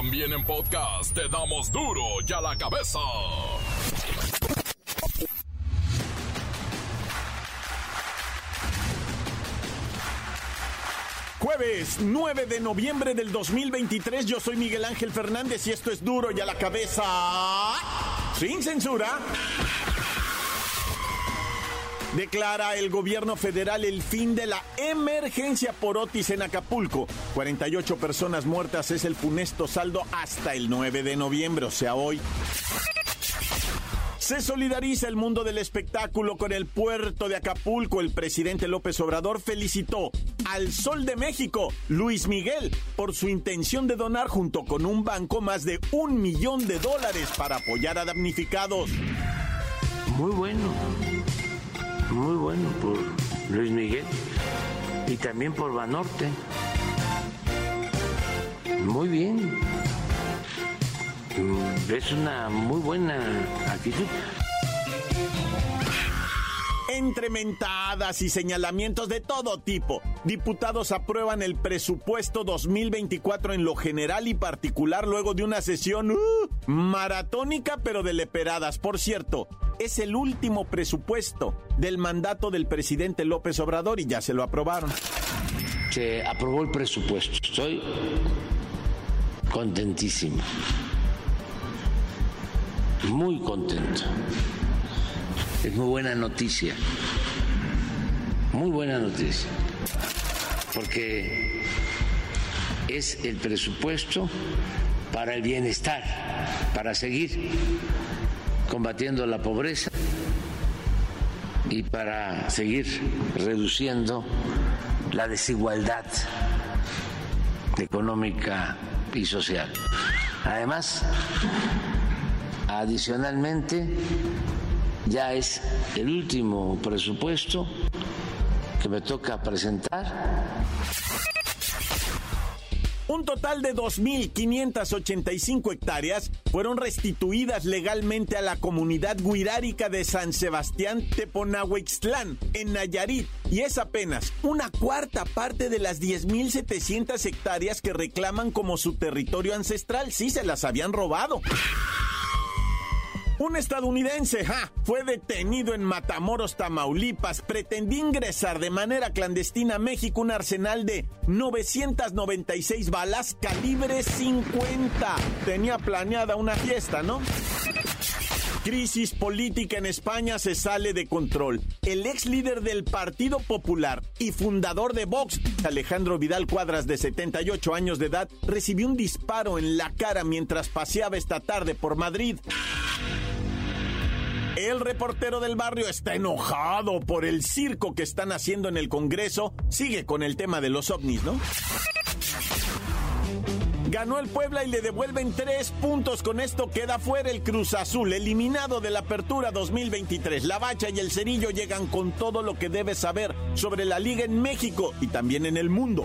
También en podcast te damos duro y a la cabeza. Jueves 9 de noviembre del 2023, yo soy Miguel Ángel Fernández y esto es duro y a la cabeza. Sin censura. Declara el gobierno federal el fin de la emergencia por Otis en Acapulco. 48 personas muertas es el funesto saldo hasta el 9 de noviembre, o sea, hoy. Se solidariza el mundo del espectáculo con el puerto de Acapulco. El presidente López Obrador felicitó al Sol de México, Luis Miguel, por su intención de donar junto con un banco más de un millón de dólares para apoyar a damnificados. Muy bueno, muy bueno por Luis Miguel y también por Banorte. Muy bien es una muy buena actitud. Entre mentadas y señalamientos de todo tipo, diputados aprueban el presupuesto 2024 en lo general y particular luego de una sesión uh, maratónica pero de leperadas. Por cierto, es el último presupuesto del mandato del presidente López Obrador y ya se lo aprobaron. Se aprobó el presupuesto. Estoy contentísimo muy contento. Es muy buena noticia, muy buena noticia, porque es el presupuesto para el bienestar, para seguir combatiendo la pobreza y para seguir reduciendo la desigualdad económica y social. Además, Adicionalmente, ya es el último presupuesto que me toca presentar. Un total de 2.585 hectáreas fueron restituidas legalmente a la comunidad guirárica de San Sebastián Teponahuextlán, en Nayarit, y es apenas una cuarta parte de las 10.700 hectáreas que reclaman como su territorio ancestral. Sí, se las habían robado. Un estadounidense fue detenido en Matamoros, Tamaulipas. Pretendía ingresar de manera clandestina a México un arsenal de 996 balas calibre 50. Tenía planeada una fiesta, ¿no? Crisis política en España se sale de control. El ex líder del Partido Popular y fundador de Vox, Alejandro Vidal Cuadras, de 78 años de edad, recibió un disparo en la cara mientras paseaba esta tarde por Madrid. El reportero del barrio está enojado por el circo que están haciendo en el Congreso. Sigue con el tema de los ovnis, ¿no? Ganó el Puebla y le devuelven tres puntos. Con esto queda fuera el Cruz Azul, eliminado de la Apertura 2023. La Bacha y el Cerillo llegan con todo lo que debes saber sobre la liga en México y también en el mundo.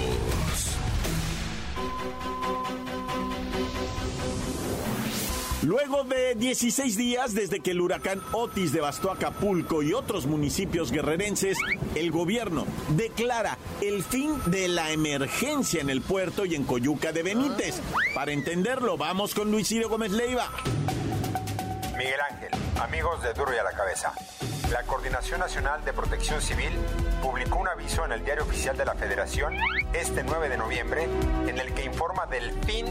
Luego de 16 días desde que el huracán Otis devastó Acapulco y otros municipios guerrerenses, el gobierno declara el fin de la emergencia en el puerto y en Coyuca de Benítez. Para entenderlo, vamos con Luis Ciro Gómez Leiva. Miguel Ángel, amigos de Duro y a la Cabeza. La Coordinación Nacional de Protección Civil publicó un aviso en el Diario Oficial de la Federación este 9 de noviembre en el que informa del fin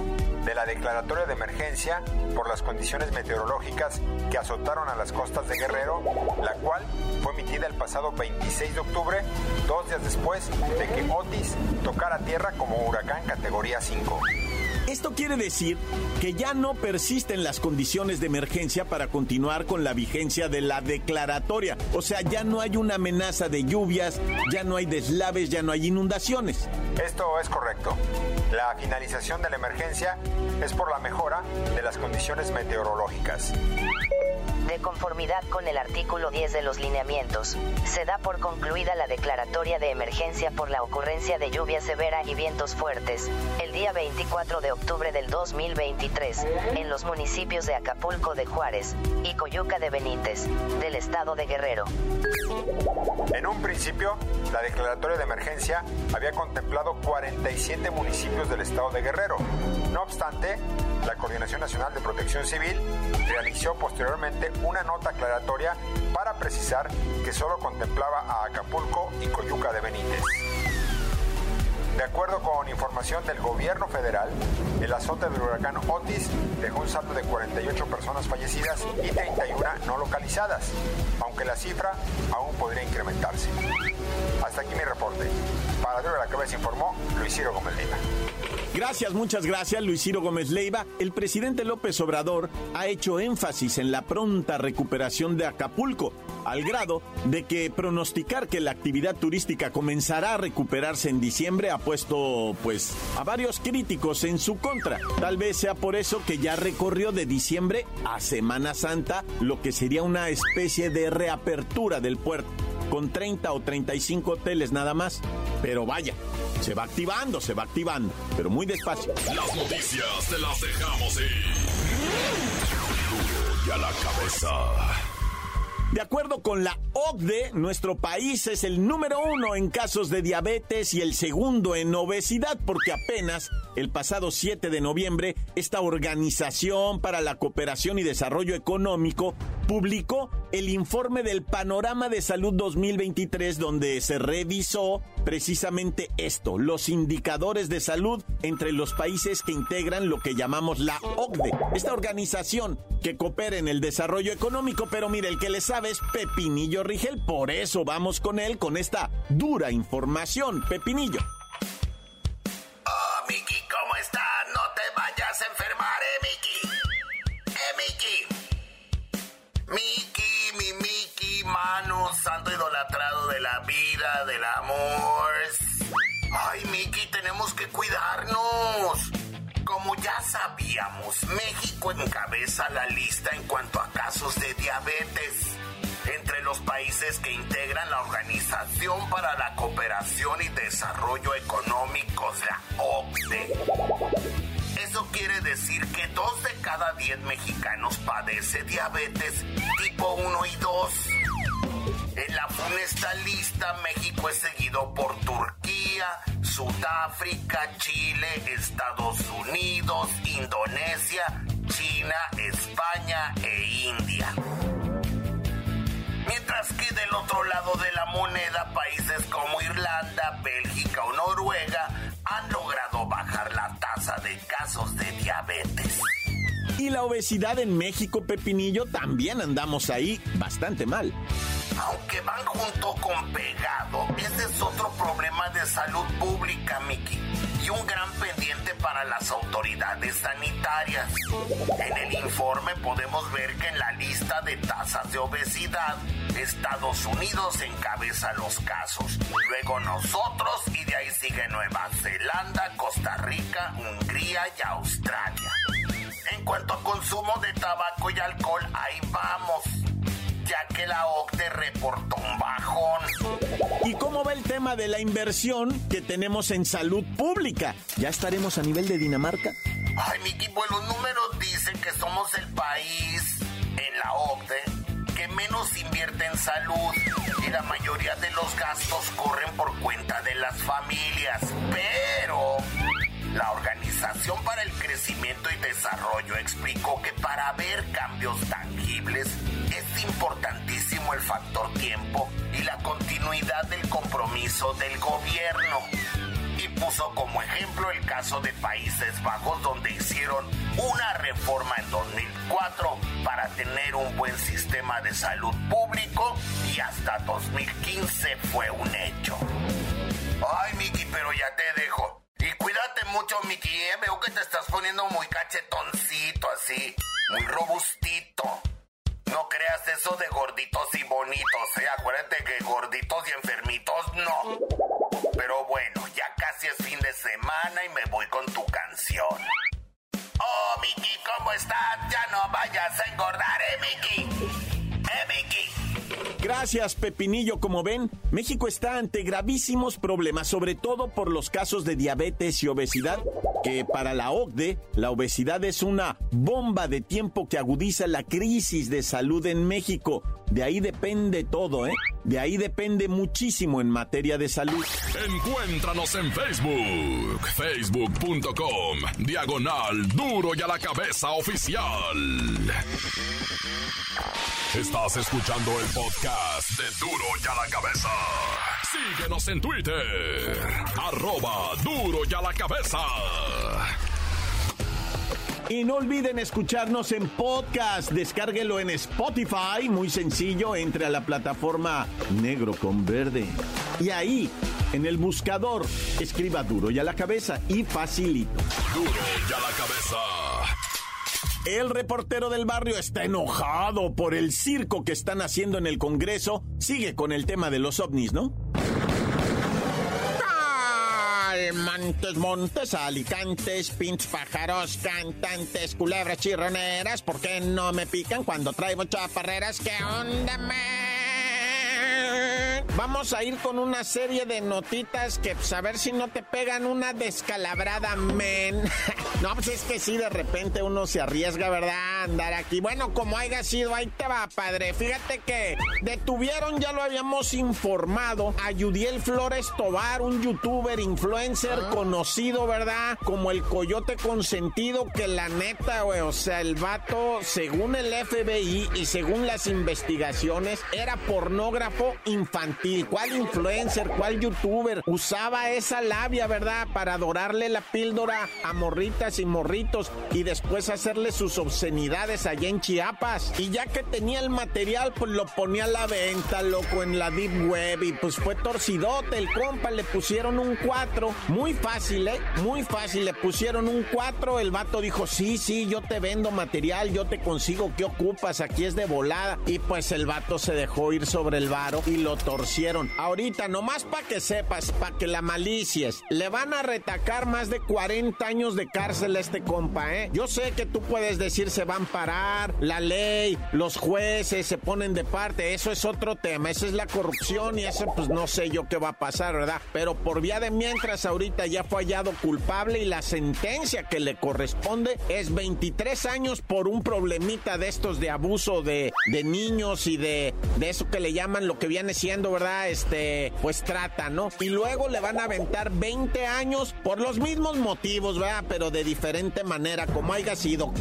de la declaratoria de emergencia por las condiciones meteorológicas que azotaron a las costas de Guerrero, la cual fue emitida el pasado 26 de octubre, dos días después de que Otis tocara tierra como huracán categoría 5. Esto quiere decir que ya no persisten las condiciones de emergencia para continuar con la vigencia de la declaratoria. O sea, ya no hay una amenaza de lluvias, ya no hay deslaves, ya no hay inundaciones. Esto es correcto. La finalización de la emergencia es por la mejora de las condiciones meteorológicas. De conformidad con el artículo 10 de los lineamientos, se da por concluida la declaratoria de emergencia por la ocurrencia de lluvia severa y vientos fuertes, el día 24 de octubre del 2023, en los municipios de Acapulco de Juárez y Coyuca de Benítez, del estado de Guerrero. En un principio, la declaratoria de emergencia había contemplado 47 municipios del estado de Guerrero. No obstante, la Coordinación Nacional de Protección Civil realizó posteriormente una nota aclaratoria para precisar que solo contemplaba a Acapulco y Coyuca de Benítez. De acuerdo con información del gobierno federal, el azote del huracán Otis dejó un saldo de 48 personas fallecidas y 31 no localizadas, aunque la cifra aún podría incrementarse. Hasta aquí mi reporte. Para de la Cabeza informó Luis Ciro. Gracias, muchas gracias, Luis Ciro Gómez Leiva. El presidente López Obrador ha hecho énfasis en la pronta recuperación de Acapulco, al grado de que pronosticar que la actividad turística comenzará a recuperarse en diciembre ha puesto, pues, a varios críticos en su contra. Tal vez sea por eso que ya recorrió de diciembre a Semana Santa lo que sería una especie de reapertura del puerto con 30 o 35 hoteles nada más. Pero vaya, se va activando, se va activando, pero muy despacio. Las noticias te las dejamos ir. Y a la cabeza. De acuerdo con la OCDE, nuestro país es el número uno en casos de diabetes y el segundo en obesidad, porque apenas el pasado 7 de noviembre, esta Organización para la Cooperación y Desarrollo Económico publicó el informe del Panorama de Salud 2023, donde se revisó precisamente esto, los indicadores de salud entre los países que integran lo que llamamos la OCDE, esta organización que coopera en el desarrollo económico, pero mire, el que le sabe es Pepinillo Rigel, por eso vamos con él con esta dura información, Pepinillo. Oh, Miki, ¿cómo estás? No te vayas a enfermar, eh, Miki. Eh, Miki. Miki, mi Miki, mano, santo idolatrado de la vida, del amor. Ay, Miki, tenemos que cuidarnos. Sabíamos, México encabeza la lista en cuanto a casos de diabetes entre los países que integran la Organización para la Cooperación y Desarrollo Económicos, la OCDE. Eso quiere decir que dos de cada diez mexicanos padece diabetes tipo 1 y 2. En la funesta lista, México es seguido por Turquía, Sudáfrica, Chile, Estados Unidos, Indonesia, China, España e India. Mientras que del otro lado de la moneda, países como Irlanda, Bélgica o Noruega han logrado bajar la tasa de casos de diabetes. Y la obesidad en México, Pepinillo, también andamos ahí bastante mal. Aunque van junto con pegado, ese es otro problema de salud pública, Miki. Y un gran pendiente para las autoridades sanitarias. En el informe podemos ver que en la lista de tasas de obesidad, Estados Unidos encabeza los casos. Luego nosotros y de ahí sigue Nueva Zelanda, Costa Rica, Hungría y Australia. En cuanto a consumo de tabaco y alcohol, ahí vamos ya que la OCDE reportó un bajón. ¿Y cómo va el tema de la inversión que tenemos en salud pública? ¿Ya estaremos a nivel de Dinamarca? Ay, Miki, pues los números dicen que somos el país en la OCDE que menos invierte en salud y la mayoría de los gastos corren por cuenta de las familias. Pero la Organización para el Crecimiento y Desarrollo explicó que para ver cambios tangibles es importantísimo el factor tiempo y la continuidad del compromiso del gobierno. Y puso como ejemplo el caso de Países Bajos donde hicieron una reforma en 2004 para tener un buen sistema de salud público y hasta 2015 fue un hecho. Ay, Miki, pero ya te dejo. Y cuídate mucho, Miki. ¿eh? Veo que te estás poniendo muy cachetoncito, así. Muy robustito. Gorditos y bonitos, ¿eh? Acuérdate que gorditos y enfermitos no. Pero bueno, ya casi es fin de semana y me voy con tu canción. Oh, Miki, ¿cómo estás? Ya no vayas a engordar, ¿eh, Miki? ¿Eh, Miki? Gracias, Pepinillo. Como ven, México está ante gravísimos problemas, sobre todo por los casos de diabetes y obesidad, que para la OCDE, la obesidad es una bomba de tiempo que agudiza la crisis de salud en México. De ahí depende todo, ¿eh? De ahí depende muchísimo en materia de salud. Encuéntranos en Facebook, facebook.com, diagonal duro y a la cabeza oficial. Estás escuchando el podcast de duro y a la cabeza. Síguenos en Twitter, arroba duro y a la cabeza. Y no olviden escucharnos en podcast. Descárguelo en Spotify. Muy sencillo. Entre a la plataforma negro con verde. Y ahí, en el buscador, escriba duro y a la cabeza. Y facilito. Duro y a la cabeza. El reportero del barrio está enojado por el circo que están haciendo en el Congreso. Sigue con el tema de los ovnis, ¿no? Montes, montes, alicantes, pinches pájaros, cantantes, culebras chirroneras, ¿por qué no me pican cuando traigo chaparreras? ¿Qué onda, man? Vamos a ir con una serie de notitas que, pues, a ver si no te pegan una descalabrada, men. no, pues es que sí, de repente uno se arriesga, ¿verdad? Andar aquí. Bueno, como haya sido, ahí te va, padre. Fíjate que detuvieron, ya lo habíamos informado, a Yudiel Flores Tobar, un youtuber, influencer conocido, ¿verdad? Como el coyote consentido, que la neta, güey, o sea, el vato, según el FBI y según las investigaciones, era pornógrafo infantil. ¿Cuál influencer, cuál youtuber usaba esa labia, verdad? Para adorarle la píldora a morritas y morritos y después hacerle sus obscenidades allá en Chiapas. Y ya que tenía el material, pues lo ponía a la venta, loco, en la deep web y pues fue torcidote el compa, le pusieron un 4. Muy fácil, ¿eh? Muy fácil, le pusieron un 4. El vato dijo, sí, sí, yo te vendo material, yo te consigo, ¿qué ocupas? Aquí es de volada. Y pues el vato se dejó ir sobre el varo y lo torcieron. Ahorita, nomás para que sepas, para que la malicies, le van a retacar más de 40 años de cárcel a este compa, ¿eh? Yo sé que tú puedes decir se van a parar, la ley, los jueces se ponen de parte, eso es otro tema, esa es la corrupción y eso pues no sé yo qué va a pasar, ¿verdad? Pero por vía de mientras ahorita ya fue hallado culpable y la sentencia que le corresponde es 23 años por un problemita de estos de abuso de, de niños y de, de eso que le llaman lo que viene siendo, ¿verdad? Este, pues trata, ¿no? Y luego le van a aventar 20 años por los mismos motivos, ¿verdad? Pero de diferente manera, como haya sido.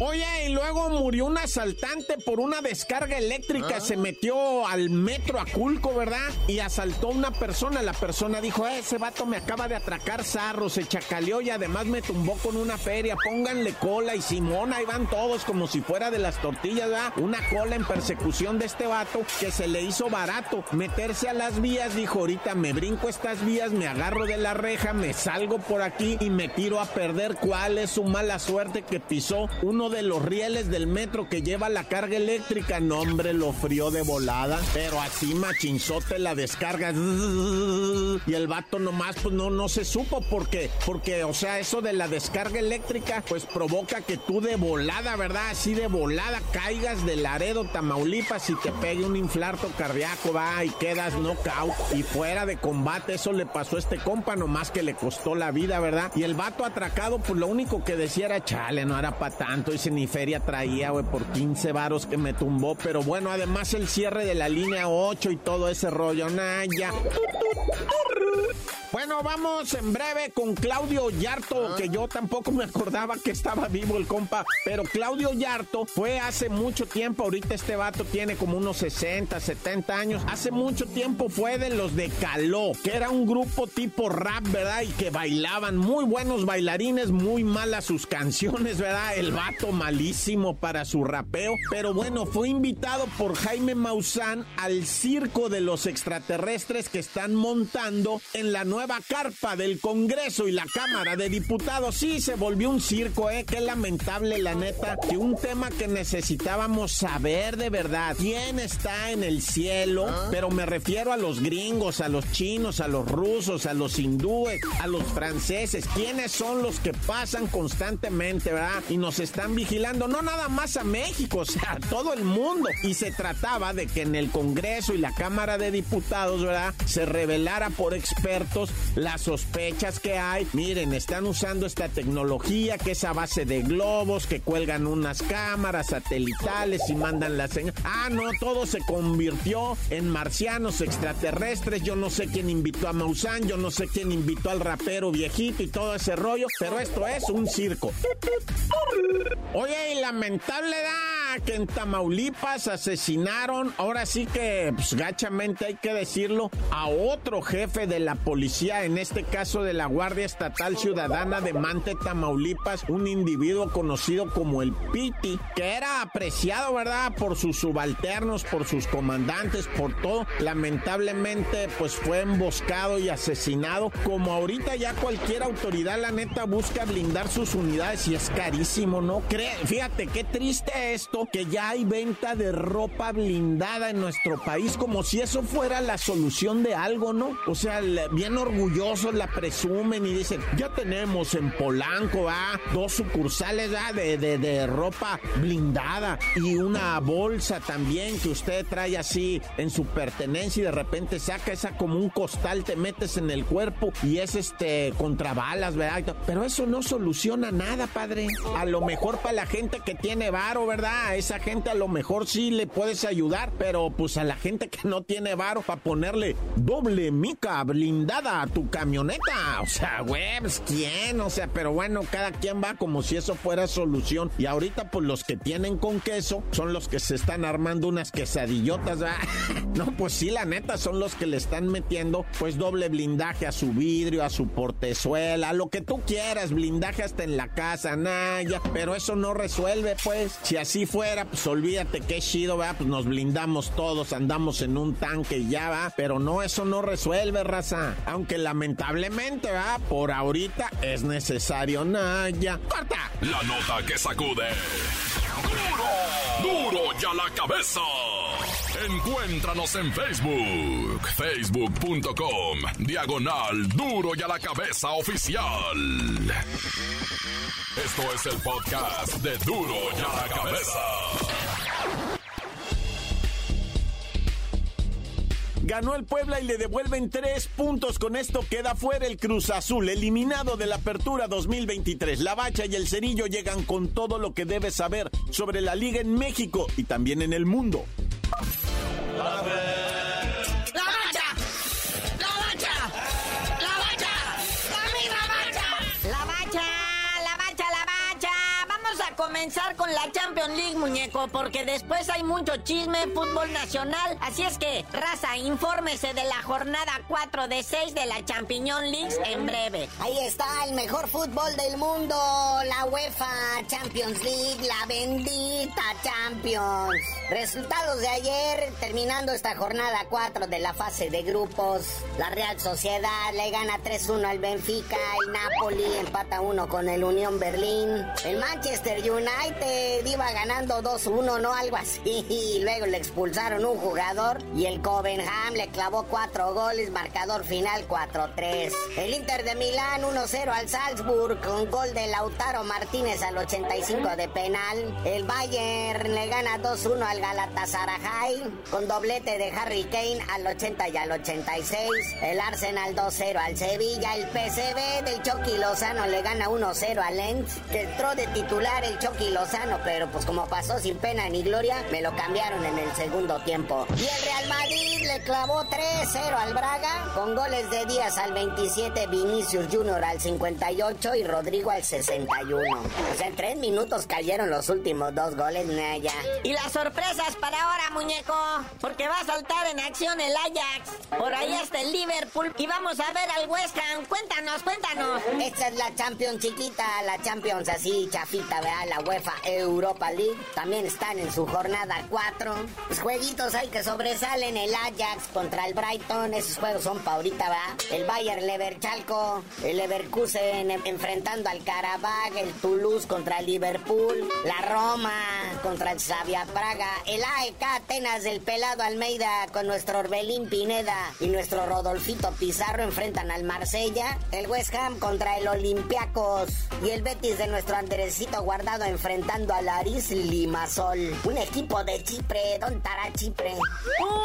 Oye, y luego murió un asaltante por una descarga eléctrica. Se metió al metro Aculco, ¿verdad? Y asaltó a una persona. La persona dijo, eh, ese vato me acaba de atracar zarro, se chacaleó y además me tumbó con una feria. Pónganle cola y Simón, ahí van todos como si fuera de las tortillas, ¿verdad? Una cola en persecución de este vato que se le hizo barato meterse a las vías. Dijo, ahorita me brinco estas vías, me agarro de la reja, me salgo por aquí y me tiro a perder. ¿Cuál es su mala suerte que pisó uno de los rieles del metro que lleva la carga eléctrica? No, hombre, lo frío de volada. Pero así machinzote la descarga. Y el vato nomás, pues no, no se supo porque, porque, o sea, eso de la descarga eléctrica, pues provoca que tú de volada, ¿verdad? Así de volada caigas de Laredo, Tamaulipas y te pegue un cardíaco, va, y quedas knockout y fuera de combate. Eso le pasó a este compa, nomás que le costó la vida, ¿verdad? Y el vato atracado, pues lo único que decía era, chale, no era para tanto. Y ni feria traía, güey, por 15 varos que me tumbó. Pero bueno, además el cierre de la línea 8 y todo ese rollo, nah, ya. Bueno, vamos en breve con Claudio Yarto, que yo tampoco me acordaba que estaba vivo el compa, pero Claudio Yarto fue hace mucho tiempo, ahorita este vato tiene como unos 60, 70 años, hace mucho tiempo fue de los de Caló, que era un grupo tipo rap, ¿verdad? Y que bailaban, muy buenos bailarines, muy malas sus canciones, ¿verdad? El vato malísimo para su rapeo, pero bueno, fue invitado por Jaime Maussan al circo de los extraterrestres que están montando en la nueva nueva carpa del Congreso y la Cámara de Diputados. Sí, se volvió un circo, ¿eh? Qué lamentable, la neta, que un tema que necesitábamos saber de verdad. ¿Quién está en el cielo? ¿Ah? Pero me refiero a los gringos, a los chinos, a los rusos, a los hindúes, a los franceses. ¿Quiénes son los que pasan constantemente, verdad? Y nos están vigilando, no nada más a México, o sea, a todo el mundo. Y se trataba de que en el Congreso y la Cámara de Diputados, ¿verdad? Se revelara por expertos las sospechas que hay. Miren, están usando esta tecnología que es a base de globos, que cuelgan unas cámaras satelitales y mandan la señal. Ah, no, todo se convirtió en marcianos extraterrestres. Yo no sé quién invitó a Maussan, yo no sé quién invitó al rapero viejito y todo ese rollo, pero esto es un circo. Oye, lamentable da que en Tamaulipas asesinaron, ahora sí que, pues gachamente hay que decirlo, a otro jefe de la policía, en este caso de la Guardia Estatal Ciudadana de Mante, Tamaulipas, un individuo conocido como el Piti, que era apreciado, ¿verdad?, por sus subalternos, por sus comandantes, por todo. Lamentablemente, pues fue emboscado y asesinado. Como ahorita ya cualquier autoridad, la neta, busca blindar sus unidades y es carísimo, ¿no? fíjate qué triste esto, que ya hay venta de ropa blindada en nuestro país, como si eso fuera la solución de algo, ¿no? O sea, bien orgullosos la presumen y dicen, ya tenemos en Polanco, ¿ah? Dos sucursales, ¿ah? De, de, de ropa blindada y una bolsa también que usted trae así en su pertenencia y de repente saca esa como un costal, te metes en el cuerpo y es este contra balas, ¿verdad? Pero eso no soluciona nada, padre. A lo mejor para la gente que tiene varo, ¿verdad? Esa gente a lo mejor sí le puedes ayudar, pero pues a la gente que no tiene varo para ponerle doble mica blindada a tu camioneta. O sea, güey, pues, ¿quién? O sea, pero bueno, cada quien va como si eso fuera solución. Y ahorita pues los que tienen con queso son los que se están armando unas quesadillotas, ¿verdad? no, pues sí, la neta, son los que le están metiendo pues doble blindaje a su vidrio, a su portezuela, a lo que tú quieras, blindaje hasta en la casa, Naya, pero eso no resuelve, pues. Si así fuera, pues olvídate qué chido, va, pues nos blindamos todos, andamos en un tanque y ya va, pero no, eso no resuelve, raza. Aunque lamentablemente, va, por ahorita es necesario, Naya. ¡Corta! La nota que sacude. ¡Duro! ¡Duro ya la cabeza! Encuéntranos en Facebook, facebook.com, diagonal duro y a la cabeza oficial. Esto es el podcast de duro y a la cabeza. Ganó el Puebla y le devuelven tres puntos. Con esto queda fuera el Cruz Azul, eliminado de la Apertura 2023. La Bacha y el Cerillo llegan con todo lo que debes saber sobre la liga en México y también en el mundo. Love it. Comenzar con la Champions League, muñeco, porque después hay mucho chisme, fútbol nacional. Así es que, raza, infórmese de la jornada 4 de 6 de la Champions League en breve. Ahí está el mejor fútbol del mundo, la UEFA Champions League, la bendita Champions. Resultados de ayer, terminando esta jornada 4 de la fase de grupos. La Real Sociedad le gana 3-1 al Benfica, el Napoli empata 1 con el Unión Berlín, el Manchester United United iba ganando 2-1, ¿no? Algo así. Y luego le expulsaron un jugador y el Covenham le clavó 4 goles, marcador final 4-3. El Inter de Milán 1-0 al Salzburg con gol de Lautaro Martínez al 85 de penal. El Bayern le gana 2-1 al Galatasaray con doblete de Harry Kane al 80 y al 86. El Arsenal 2-0 al Sevilla. El PCB del Chucky Lozano le gana 1-0 al Lens que entró de titular el Chucky Lozano, pero pues como pasó sin pena ni gloria, me lo cambiaron en el segundo tiempo. Y el Real Madrid le clavó 3-0 al Braga, con goles de Díaz al 27, Vinicius Junior al 58 y Rodrigo al 61. O sea, en tres minutos cayeron los últimos dos goles, ya Y las sorpresas para ahora, muñeco, porque va a saltar en acción el Ajax. Por ahí está el Liverpool y vamos a ver al West Ham. Cuéntanos, cuéntanos. Esta es la Champions chiquita, la Champions así chafita, ¿verdad? La UEFA Europa League. También están en su jornada 4. Los jueguitos hay que sobresalen el Ajax contra el Brighton. Esos juegos son pa' ahorita, ¿verdad? El Bayern Leverchalco, el Leverkusen enfrentando al Karabakh, el Toulouse contra el Liverpool, la Roma contra el Xavier Praga, el AEK Atenas del Pelado Almeida con nuestro Orbelín Pineda y nuestro Rodolfito Pizarro enfrentan al Marsella, el West Ham contra el Olympiacos y el Betis de nuestro Andresito Guardado enfrentando al Aris Limasol. Un equipo de Chipre, ¿dónde estará Chipre?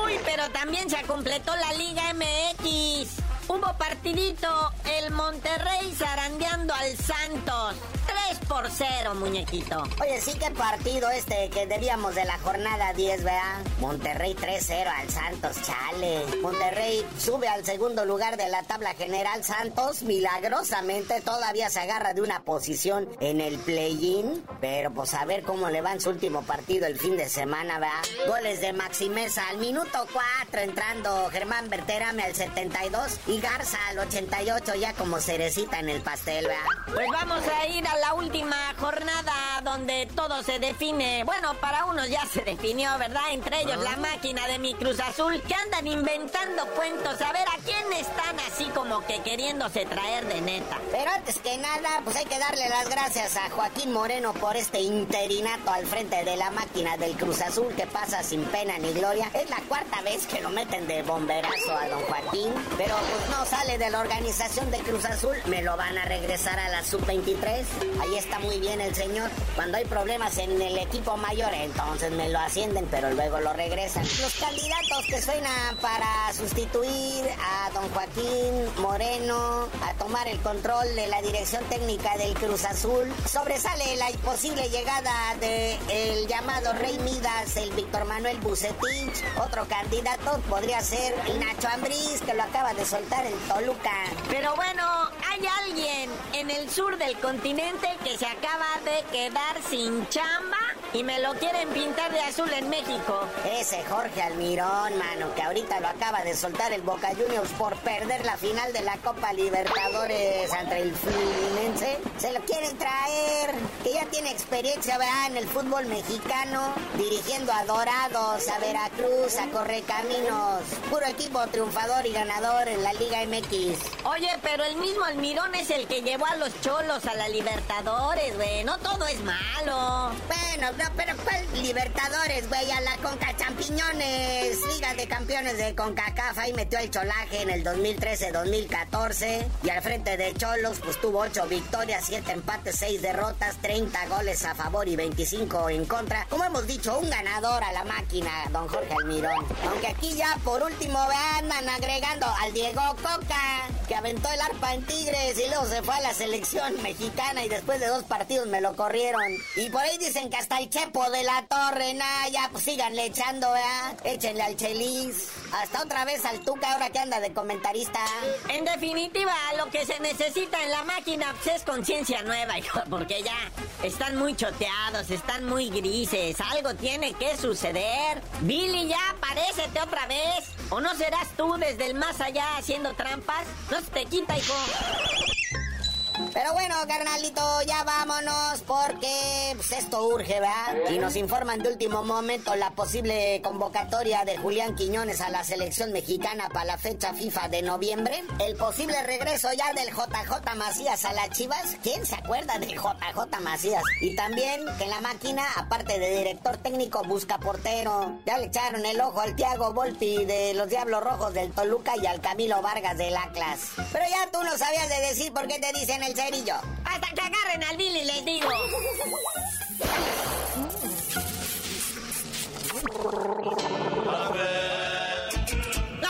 Uy, pero también se completó la Liga MX. Hubo partidito, Monterrey zarandeando al Santos. 3 por 0, muñequito. Oye, sí que partido este que debíamos de la jornada 10, ¿verdad? Monterrey 3-0 al Santos, chale. Monterrey sube al segundo lugar de la tabla general. Santos milagrosamente todavía se agarra de una posición en el play-in. Pero pues a ver cómo le va en su último partido el fin de semana, ¿verdad? Goles de Maximeza al minuto 4 entrando Germán Berterame al 72 y Garza al 88 ya como cerecita en el pastel, ¿verdad? Pues vamos a ir a la última jornada donde todo se define. Bueno, para unos ya se definió, ¿verdad? Entre ellos la máquina de mi Cruz Azul, que andan inventando cuentos. A ver, ¿a quién están así como que queriéndose traer de neta? Pero antes que nada, pues hay que darle las gracias a Joaquín Moreno por este interinato al frente de la máquina del Cruz Azul que pasa sin pena ni gloria. Es la cuarta vez que lo meten de bomberazo a don Joaquín, pero pues no sale de la organización de Cruz Azul. Me lo van a regresar a la sub-23. Ahí está muy bien el señor. Cuando hay problemas en el equipo mayor, entonces me lo ascienden, pero luego lo regresan. Los candidatos que suenan para sustituir a don Joaquín Moreno, a tomar el control de la dirección técnica del Cruz Azul, sobresale la posible llegada del el llamado Rey Midas, el Víctor Manuel Bucetich. Otro candidato podría ser Nacho Ambriz, que lo acaba de soltar el Toluca. Pero bueno, hay alguien en el sur del continente que se acaba de quedar sin chamba y me lo quieren pintar de azul en México. Ese Jorge Almirón, mano, que ahorita lo acaba de soltar el Boca Juniors por perder la final de la Copa Libertadores ante el Fluminense. Se lo quieren traer, que ya tiene experiencia, ¿verdad? En el fútbol mexicano, dirigiendo a Dorados, a Veracruz, a Correcaminos. Puro equipo triunfador y ganador en la Liga MX. Oye, pero el mismo Almirón es el que llevó a los cholos a la Libertadores, güey. No todo es malo. Bueno, pero ¿cuál Libertadores, güey? A la Conca Champiñones. Liga de Campeones de CONCACAF. Ahí metió el cholaje en el 2013-2014. Y al frente de Cholos, pues tuvo 8 victorias, 7 empates, 6 derrotas, 30 goles a favor y 25 en contra. Como hemos dicho, un ganador a la máquina, don Jorge Almirón. Aunque aquí ya por último andan agregando al Diego Coca, que aventó el arpa en Tigres y luego se fue a la selección mexicana y después de dos partidos me lo corrieron. Y por ahí dicen que hasta el Chepo de la Torre, nada, ya pues síganle echando, ¿verdad? Échenle al Chelis. Hasta otra vez al Tuca ahora que anda de comentarista. En definitiva, lo que se necesita en la máquina pues, es conciencia nueva, hijo, porque ya están muy choteados, están muy grises. Algo tiene que suceder. Billy, ya aparécete otra vez. ¿O no serás tú desde el más allá haciendo trampas? No se te quita, hijo. Pero bueno, carnalito, ya vámonos porque pues, esto urge, ¿verdad? Y nos informan de último momento la posible convocatoria de Julián Quiñones a la selección mexicana para la fecha FIFA de noviembre. El posible regreso ya del JJ Macías a las Chivas. ¿Quién se acuerda del JJ Macías? Y también que la máquina, aparte de director técnico, busca portero. Ya le echaron el ojo al Tiago Volpi de los Diablos Rojos del Toluca y al Camilo Vargas del Atlas. Pero ya tú no sabías de decir por qué te dicen el cerillo. Hasta que agarren al Billy, les digo. ¡La